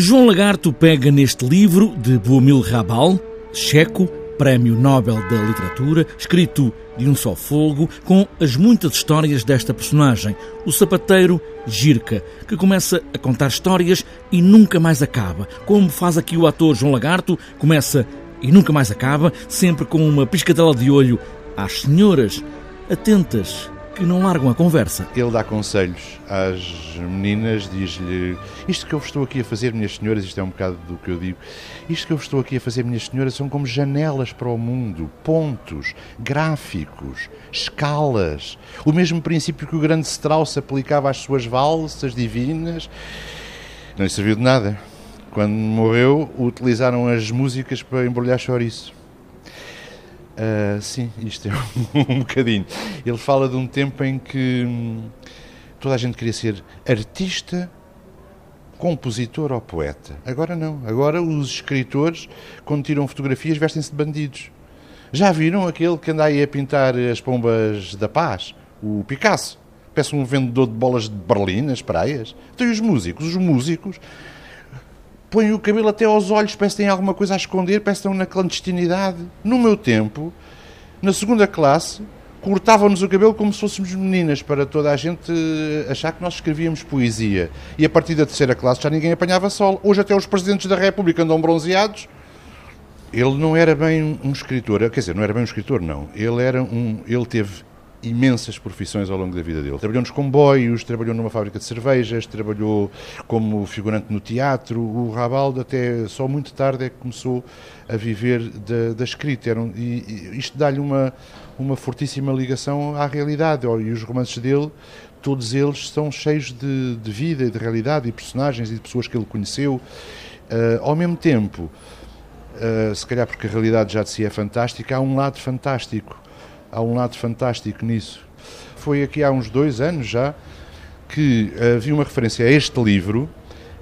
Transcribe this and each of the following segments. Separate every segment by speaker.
Speaker 1: João Lagarto pega neste livro de Boumil Rabal, checo, Prémio Nobel da Literatura, escrito de um só fogo, com as muitas histórias desta personagem, o sapateiro Girca, que começa a contar histórias e nunca mais acaba. Como faz aqui o ator João Lagarto, começa e nunca mais acaba, sempre com uma piscadela de olho às senhoras, atentas que não largam a conversa.
Speaker 2: Ele dá conselhos às meninas, diz-lhe: Isto que eu estou aqui a fazer, minhas senhoras, isto é um bocado do que eu digo, isto que eu estou aqui a fazer, minhas senhoras, são como janelas para o mundo, pontos, gráficos, escalas. O mesmo princípio que o grande Strauss aplicava às suas valsas divinas. Não lhe serviu de nada. Quando morreu, utilizaram as músicas para embrulhar chouriço. Uh, sim, isto é um, um bocadinho. Ele fala de um tempo em que hum, toda a gente queria ser artista, compositor ou poeta. Agora não. Agora os escritores, quando tiram fotografias, vestem-se de bandidos. Já viram aquele que anda aí a pintar as pombas da paz? O Picasso. Peça um vendedor de bolas de Berlim nas praias. Tem os músicos. Os músicos põem o cabelo até aos olhos, parece que têm alguma coisa a esconder, parece que estão na clandestinidade. No meu tempo, na segunda classe, cortavam-nos o cabelo como se fôssemos meninas, para toda a gente achar que nós escrevíamos poesia. E a partir da terceira classe já ninguém apanhava sol. Hoje até os presidentes da República andam bronzeados. Ele não era bem um escritor, quer dizer, não era bem um escritor, não. Ele era um, ele teve imensas profissões ao longo da vida dele. Trabalhou nos comboios, trabalhou numa fábrica de cervejas, trabalhou como figurante no teatro. O Rabaldo até só muito tarde é que começou a viver da, da escrita. Um, e, e isto dá-lhe uma, uma fortíssima ligação à realidade. E os romances dele, todos eles são cheios de, de vida e de realidade e personagens e de pessoas que ele conheceu. Uh, ao mesmo tempo, uh, se calhar porque a realidade já de si é fantástica, há um lado fantástico há um lado fantástico nisso. Foi aqui há uns dois anos já que havia uma referência a este livro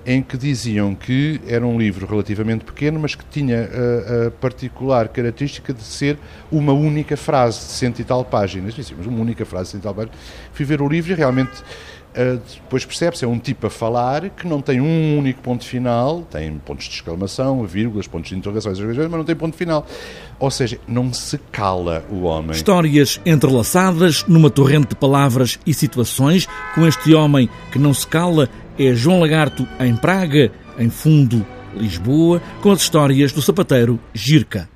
Speaker 2: em que diziam que era um livro relativamente pequeno, mas que tinha a, a particular característica de ser uma única frase de cento e tal páginas. Dizíamos, uma única frase de cento e tal páginas. Fui ver o livro e realmente Uh, depois percebe-se, é um tipo a falar que não tem um único ponto final, tem pontos de exclamação, vírgulas, pontos de interrogação, mas não tem ponto final. Ou seja, não se cala o homem.
Speaker 1: Histórias entrelaçadas numa torrente de palavras e situações, com este homem que não se cala, é João Lagarto em Praga, em fundo, Lisboa, com as histórias do sapateiro Girca.